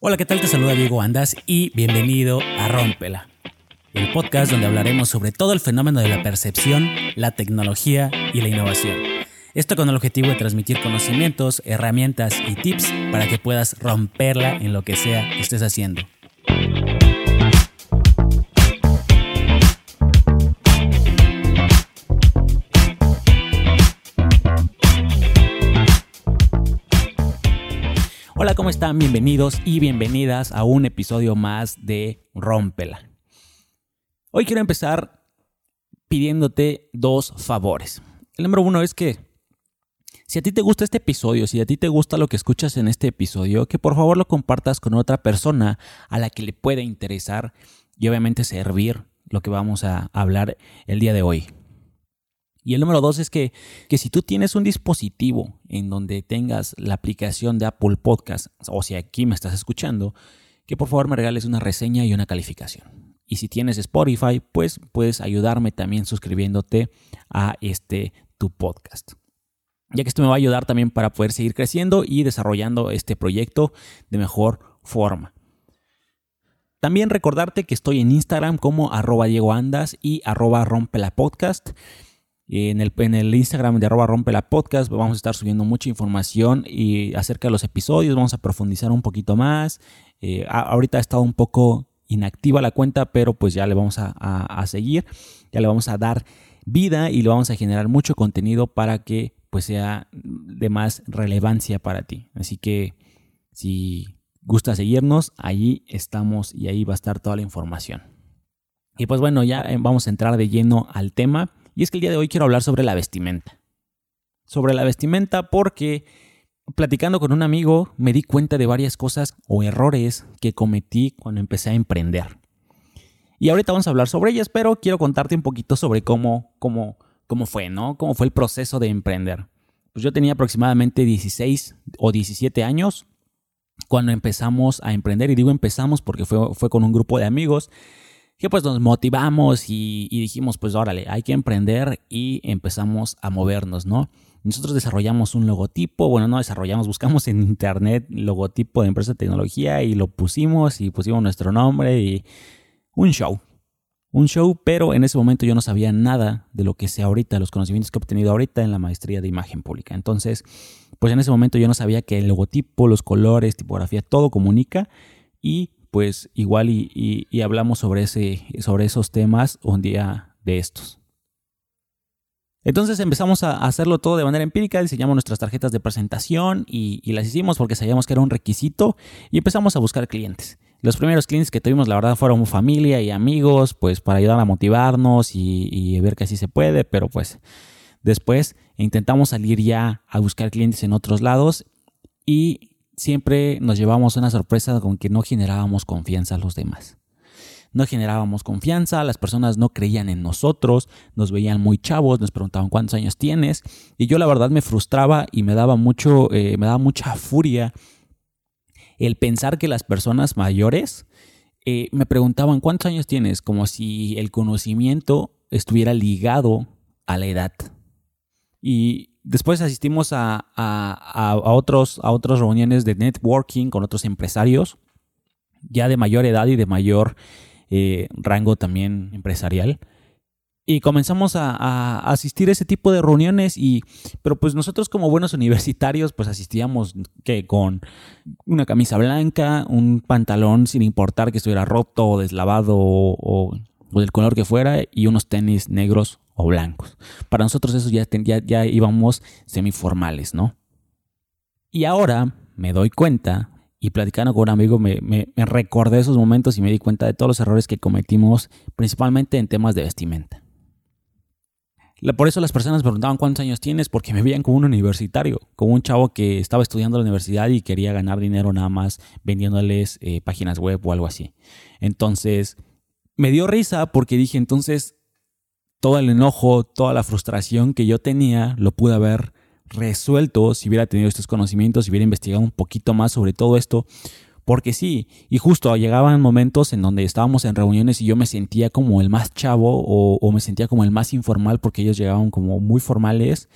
Hola, ¿qué tal? Te saluda Diego Andas y bienvenido a Rómpela, el podcast donde hablaremos sobre todo el fenómeno de la percepción, la tecnología y la innovación. Esto con el objetivo de transmitir conocimientos, herramientas y tips para que puedas romperla en lo que sea que estés haciendo. Hola, ¿cómo están? Bienvenidos y bienvenidas a un episodio más de Rómpela. Hoy quiero empezar pidiéndote dos favores. El número uno es que si a ti te gusta este episodio, si a ti te gusta lo que escuchas en este episodio, que por favor lo compartas con otra persona a la que le pueda interesar y obviamente servir lo que vamos a hablar el día de hoy. Y el número dos es que, si tú tienes un dispositivo en donde tengas la aplicación de Apple Podcast, o si aquí me estás escuchando, que por favor me regales una reseña y una calificación. Y si tienes Spotify, pues puedes ayudarme también suscribiéndote a este tu podcast. Ya que esto me va a ayudar también para poder seguir creciendo y desarrollando este proyecto de mejor forma. También recordarte que estoy en Instagram como arroba Diego Andas y arroba rompela podcast. En el, en el Instagram de arroba rompe la podcast vamos a estar subiendo mucha información y acerca de los episodios, vamos a profundizar un poquito más. Eh, ahorita ha estado un poco inactiva la cuenta, pero pues ya le vamos a, a, seguir, ya le vamos a dar vida y le vamos a generar mucho contenido para que pues sea de más relevancia para ti. Así que si gusta seguirnos, ahí estamos y ahí va a estar toda la información. Y pues bueno, ya eh, vamos a entrar de lleno al tema. Y es que el día de hoy quiero hablar sobre la vestimenta. Sobre la vestimenta porque platicando con un amigo me di cuenta de varias cosas o errores que cometí cuando empecé a emprender. Y ahorita vamos a hablar sobre ellas, pero quiero contarte un poquito sobre cómo, cómo, cómo fue, ¿no? Cómo fue el proceso de emprender. Pues yo tenía aproximadamente 16 o 17 años cuando empezamos a emprender. Y digo empezamos porque fue, fue con un grupo de amigos que pues nos motivamos y, dijimos, pues órale, hay que emprender y empezamos a movernos, ¿no? Nosotros desarrollamos un logotipo, bueno, no desarrollamos, buscamos en internet logotipo de empresa de tecnología y lo pusimos y pusimos nuestro nombre y un show. Un show, pero en ese momento yo no sabía nada de lo que sé ahorita, los conocimientos que he obtenido ahorita en la maestría de imagen pública. Entonces, pues en ese momento yo no sabía que el logotipo, los colores, tipografía, todo comunica y pues igual y, hablamos sobre, ese, sobre esos temas un día de estos. Entonces empezamos a hacerlo todo de manera empírica, diseñamos nuestras tarjetas de presentación y, las hicimos porque sabíamos que era un requisito y empezamos a buscar clientes. Los primeros clientes que tuvimos, la verdad, fueron familia y amigos, pues para ayudar a motivarnos y, y ver que así se puede, pero pues después intentamos salir ya a buscar clientes en otros lados y siempre nos llevamos una sorpresa con que no generábamos confianza a los demás. No generábamos confianza, las personas no creían en nosotros, nos veían muy chavos, nos preguntaban cuántos años tienes y yo la verdad me frustraba y me daba mucho, eh, me daba mucha furia el pensar que las personas mayores eh, me preguntaban cuántos años tienes, como si el conocimiento estuviera ligado a la edad. Y después asistimos a, otros, a otras reuniones de networking con otros empresarios, ya de mayor edad y de mayor eh, rango también empresarial. Y comenzamos a, asistir a ese tipo de reuniones y, pero pues nosotros como buenos universitarios pues asistíamos que con una camisa blanca, un pantalón sin importar que estuviera roto o deslavado o del color que fuera y unos tenis negros o blancos. Para nosotros eso ya, ya, ya íbamos semiformales, ¿no? Y ahora me doy cuenta y platicando con un amigo me, me, recordé esos momentos y me di cuenta de todos los errores que cometimos, principalmente en temas de vestimenta. Por eso las personas me preguntaban cuántos años tienes, porque me veían como un universitario, como un chavo que estaba estudiando en la universidad y quería ganar dinero nada más vendiéndoles eh, páginas web o algo así. Entonces, me dio risa porque dije, entonces todo el enojo, toda la frustración que yo tenía, lo pude haber resuelto si hubiera tenido estos conocimientos, si hubiera investigado un poquito más sobre todo esto. Porque sí, y justo llegaban momentos en donde estábamos en reuniones y yo me sentía como el más chavo o, me sentía como el más informal porque ellos llegaban como muy formales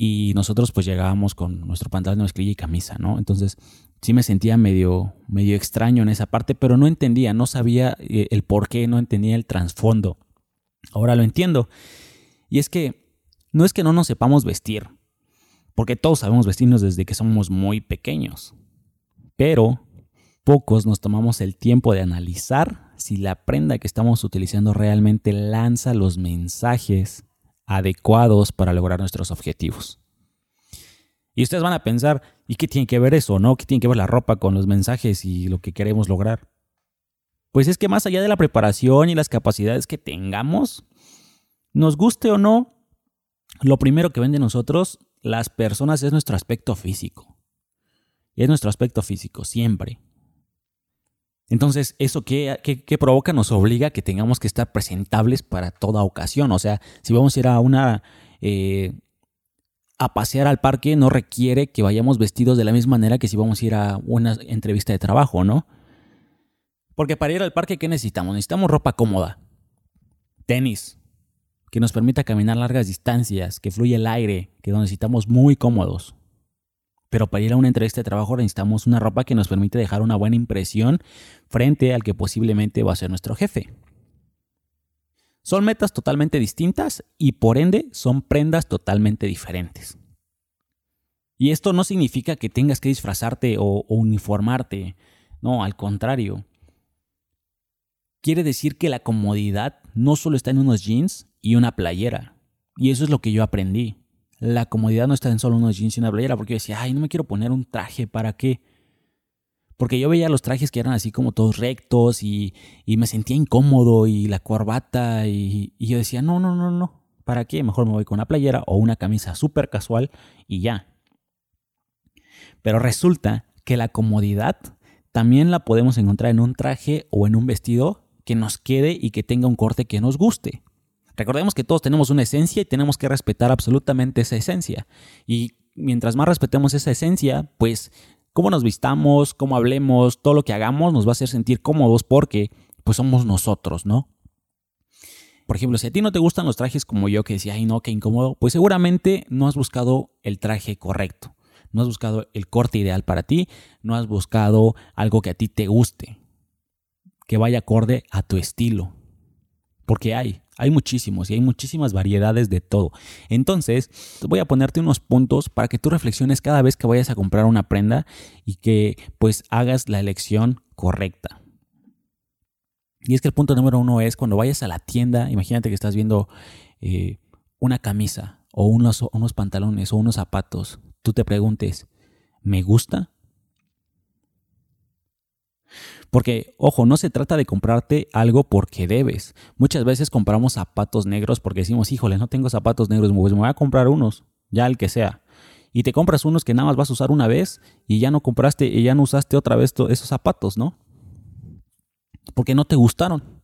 y nosotros pues llegábamos con nuestro pantalón de mezclilla y camisa, ¿no? Entonces sí me sentía medio, medio extraño en esa parte, pero no entendía, no sabía eh, el por qué, no entendía el trasfondo. Ahora lo entiendo. Y es que no es que no nos sepamos vestir, porque todos sabemos vestirnos desde que somos muy pequeños, pero pocos nos tomamos el tiempo de analizar si la prenda que estamos utilizando realmente lanza los mensajes adecuados para lograr nuestros objetivos. Y ustedes van a pensar, ¿y qué tiene que ver eso, no? ¿Qué tiene que ver la ropa con los mensajes y lo que queremos lograr? Pues es que más allá de la preparación y las capacidades que tengamos, nos guste o no, lo primero que ven de nosotros las personas es nuestro aspecto físico. Es nuestro aspecto físico, siempre. Entonces, ¿eso qué, provoca? Nos obliga a que tengamos que estar presentables para toda ocasión. O sea, si vamos a ir a una... Eh, a pasear al parque no requiere que vayamos vestidos de la misma manera que si vamos a ir a una entrevista de trabajo, ¿no? Porque para ir al parque, ¿qué necesitamos? Necesitamos ropa cómoda. Tenis, que nos permita caminar largas distancias, que fluya el aire, que nos necesitamos muy cómodos. Pero para ir a una entrevista de trabajo necesitamos una ropa que nos permite dejar una buena impresión frente al que posiblemente va a ser nuestro jefe. Son metas totalmente distintas y por ende son prendas totalmente diferentes. Y esto no significa que tengas que disfrazarte o, uniformarte, no, al contrario. Quiere decir que la comodidad no solo está en unos jeans y una playera. Y eso es lo que yo aprendí la comodidad no está en solo unos jeans y una playera, porque yo decía, ay, no me quiero poner un traje, ¿para qué? Porque yo veía los trajes que eran así como todos rectos y, me sentía incómodo y la corbata y, y, yo decía, no, no, no, no, ¿para qué? Mejor me voy con una playera o una camisa súper casual y ya. Pero resulta que la comodidad también la podemos encontrar en un traje o en un vestido que nos quede y que tenga un corte que nos guste. Recordemos que todos tenemos una esencia y tenemos que respetar absolutamente esa esencia. Y mientras más respetemos esa esencia, pues cómo nos vistamos, cómo hablemos, todo lo que hagamos nos va a hacer sentir cómodos porque pues somos nosotros, ¿no? Por ejemplo, si a ti no te gustan los trajes como yo que decía, ay no, qué incómodo, pues seguramente no has buscado el traje correcto, no has buscado el corte ideal para ti, no has buscado algo que a ti te guste, que vaya acorde a tu estilo, porque hay, hay muchísimos y hay muchísimas variedades de todo. Entonces, voy a ponerte unos puntos para que tú reflexiones cada vez que vayas a comprar una prenda y que pues hagas la elección correcta. Y es que el punto número uno es cuando vayas a la tienda, imagínate que estás viendo eh, una camisa o unos, unos pantalones o unos zapatos, tú te preguntes, ¿me gusta? Porque, ojo, no se trata de comprarte algo porque debes. Muchas veces compramos zapatos negros porque decimos, híjole, no tengo zapatos negros, pues me voy a comprar unos, ya el que sea. Y te compras unos que nada más vas a usar una vez y ya no compraste y ya no usaste otra vez esos zapatos, ¿no? Porque no te gustaron.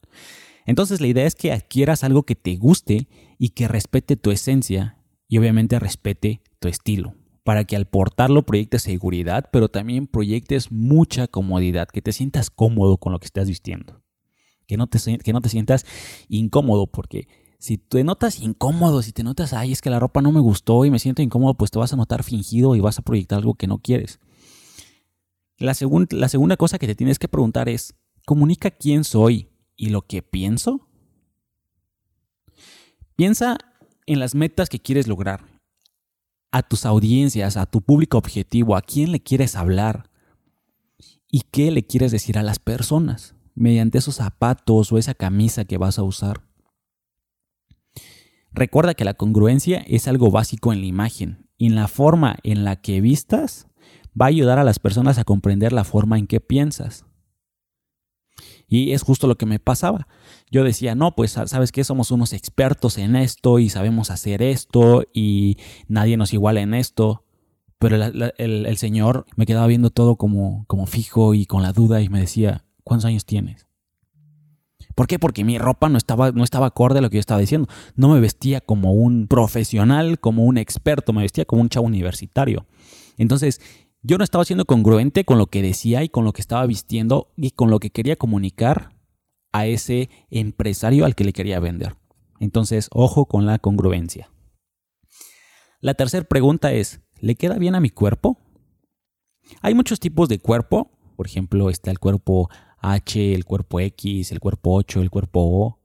Entonces la idea es que adquieras algo que te guste y que respete tu esencia y obviamente respete tu estilo para que al portarlo proyectes seguridad, pero también proyectes mucha comodidad, que te sientas cómodo con lo que estás vistiendo. Que no te, sientas incómodo, porque si te notas incómodo, si te notas, ay, es que la ropa no me gustó y me siento incómodo, pues te vas a notar fingido y vas a proyectar algo que no quieres. La segunda cosa que te tienes que preguntar es, ¿comunica quién soy y lo que pienso? Piensa en las metas que quieres lograr a tus audiencias, a tu público objetivo, a quién le quieres hablar y qué le quieres decir a las personas mediante esos zapatos o esa camisa que vas a usar. Recuerda que la congruencia es algo básico en la imagen y en la forma en la que vistas va a ayudar a las personas a comprender la forma en que piensas. Y es justo lo que me pasaba. Yo decía, no, pues sabes que somos unos expertos en esto y sabemos hacer esto y nadie nos iguala en esto. Pero el, Señor me quedaba viendo todo como, como fijo y con la duda y me decía, ¿cuántos años tienes? ¿Por qué? Porque mi ropa no estaba, no estaba acorde a lo que yo estaba diciendo. No me vestía como un profesional, como un experto, me vestía como un chavo universitario. Entonces, yo no estaba siendo congruente con lo que decía y con lo que estaba vistiendo y con lo que quería comunicar a ese empresario al que le quería vender. Entonces, ojo con la congruencia. La tercera pregunta es, ¿le queda bien a mi cuerpo? Hay muchos tipos de cuerpo. Por ejemplo, está el cuerpo H, el cuerpo X, el cuerpo 8, el cuerpo O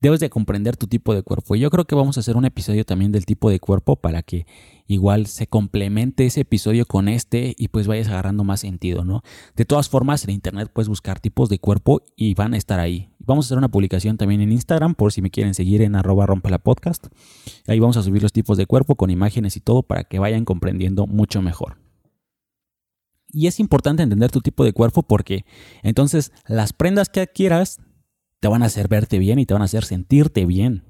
debes de comprender tu tipo de cuerpo. Y yo creo que vamos a hacer un episodio también del tipo de cuerpo para que igual se complemente ese episodio con este y pues vayas agarrando más sentido, ¿no? De todas formas, en internet puedes buscar tipos de cuerpo y van a estar ahí. Vamos a hacer una publicación también en Instagram por si me quieren seguir en arroba rompa la podcast. Ahí vamos a subir los tipos de cuerpo con imágenes y todo para que vayan comprendiendo mucho mejor. Y es importante entender tu tipo de cuerpo porque entonces las prendas que adquieras te van a hacer verte bien y te van a hacer sentirte bien.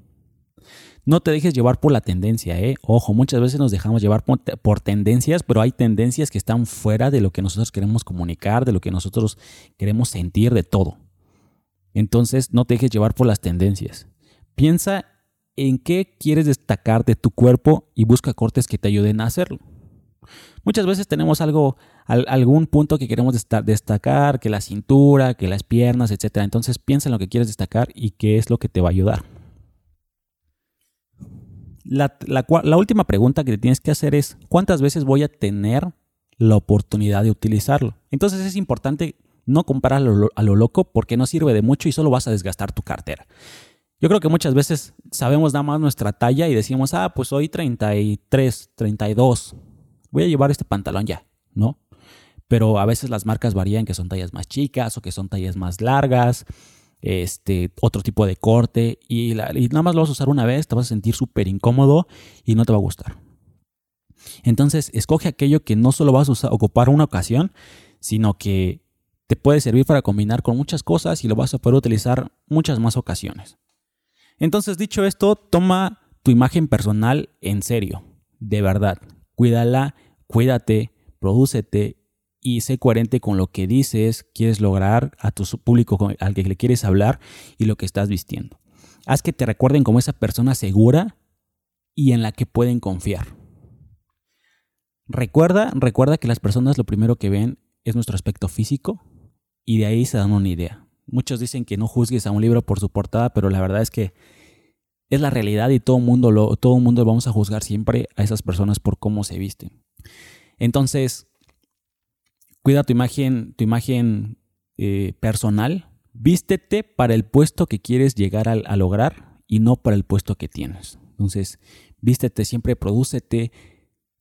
No te dejes llevar por la tendencia, ¿eh? Ojo, muchas veces nos dejamos llevar por, tendencias, pero hay tendencias que están fuera de lo que nosotros queremos comunicar, de lo que nosotros queremos sentir, de todo. Entonces, no te dejes llevar por las tendencias. Piensa en qué quieres destacar de tu cuerpo y busca cortes que te ayuden a hacerlo. Muchas veces tenemos algo, algún punto que queremos destacar, que la cintura, que las piernas, etc. Entonces piensa en lo que quieres destacar y qué es lo que te va a ayudar. La, la última pregunta que te tienes que hacer es, ¿cuántas veces voy a tener la oportunidad de utilizarlo? Entonces es importante no comprarlo a lo loco porque no sirve de mucho y solo vas a desgastar tu cartera. Yo creo que muchas veces sabemos nada más nuestra talla y decimos, ah, pues soy 33, 32, voy a llevar este pantalón ya, ¿no? Pero a veces las marcas varían, que son tallas más chicas o que son tallas más largas, este, otro tipo de corte, y, nada más lo vas a usar una vez, te vas a sentir súper incómodo y no te va a gustar. Entonces, escoge aquello que no solo vas a ocupar una ocasión, sino que te puede servir para combinar con muchas cosas y lo vas a poder utilizar muchas más ocasiones. Entonces, dicho esto, toma tu imagen personal en serio, de verdad cuídala, cuídate, prodúcete y sé coherente con lo que dices, quieres lograr a tu público al que le quieres hablar y lo que estás vistiendo. Haz que te recuerden como esa persona segura y en la que pueden confiar. Recuerda, recuerda que las personas lo primero que ven es nuestro aspecto físico y de ahí se dan una idea. Muchos dicen que no juzgues a un libro por su portada, pero la verdad es que es la realidad y todo mundo lo, todo mundo vamos a juzgar siempre a esas personas por cómo se visten. Entonces, cuida tu imagen, tu imagen eh, personal, vístete para el puesto que quieres llegar a, lograr y no para el puesto que tienes. Entonces, vístete siempre, prodúcete,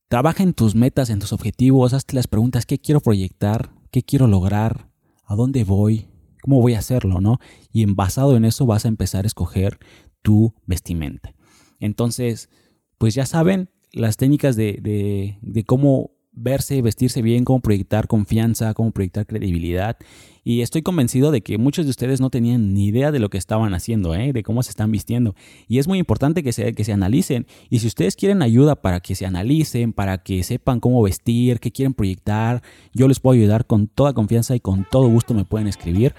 trabaja en tus metas, en tus objetivos, hazte las preguntas, ¿qué quiero proyectar? ¿Qué quiero lograr? ¿A dónde voy? ¿Cómo voy a hacerlo? ¿no? Y en, basado en eso vas a empezar a escoger tu vestimenta. Entonces, pues ya saben las técnicas de, de, cómo verse, vestirse bien, cómo proyectar confianza, cómo proyectar credibilidad. Y estoy convencido de que muchos de ustedes no tenían ni idea de lo que estaban haciendo, ¿eh? de cómo se están vistiendo. Y es muy importante que se, que se analicen. Y si ustedes quieren ayuda para que se analicen, para que sepan cómo vestir, qué quieren proyectar, yo les puedo ayudar con toda confianza y con todo gusto me pueden escribir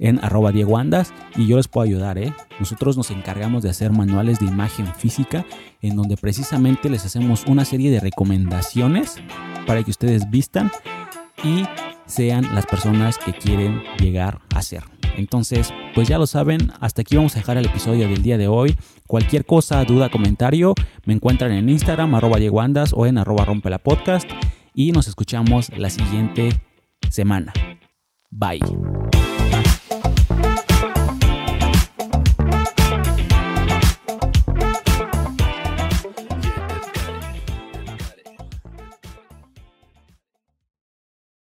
en arroba Diego Andas y yo les puedo ayudar. ¿eh? Nosotros nos encargamos de hacer manuales de imagen física en donde precisamente les hacemos una serie de recomendaciones para que ustedes vistan y sean las personas que quieren llegar a ser. Entonces, pues ya lo saben, hasta aquí vamos a dejar el episodio del día de hoy. Cualquier cosa, duda, comentario, me encuentran en Instagram, arroba Diego Andas o en arroba rompe la podcast. Y nos escuchamos la siguiente semana. Bye.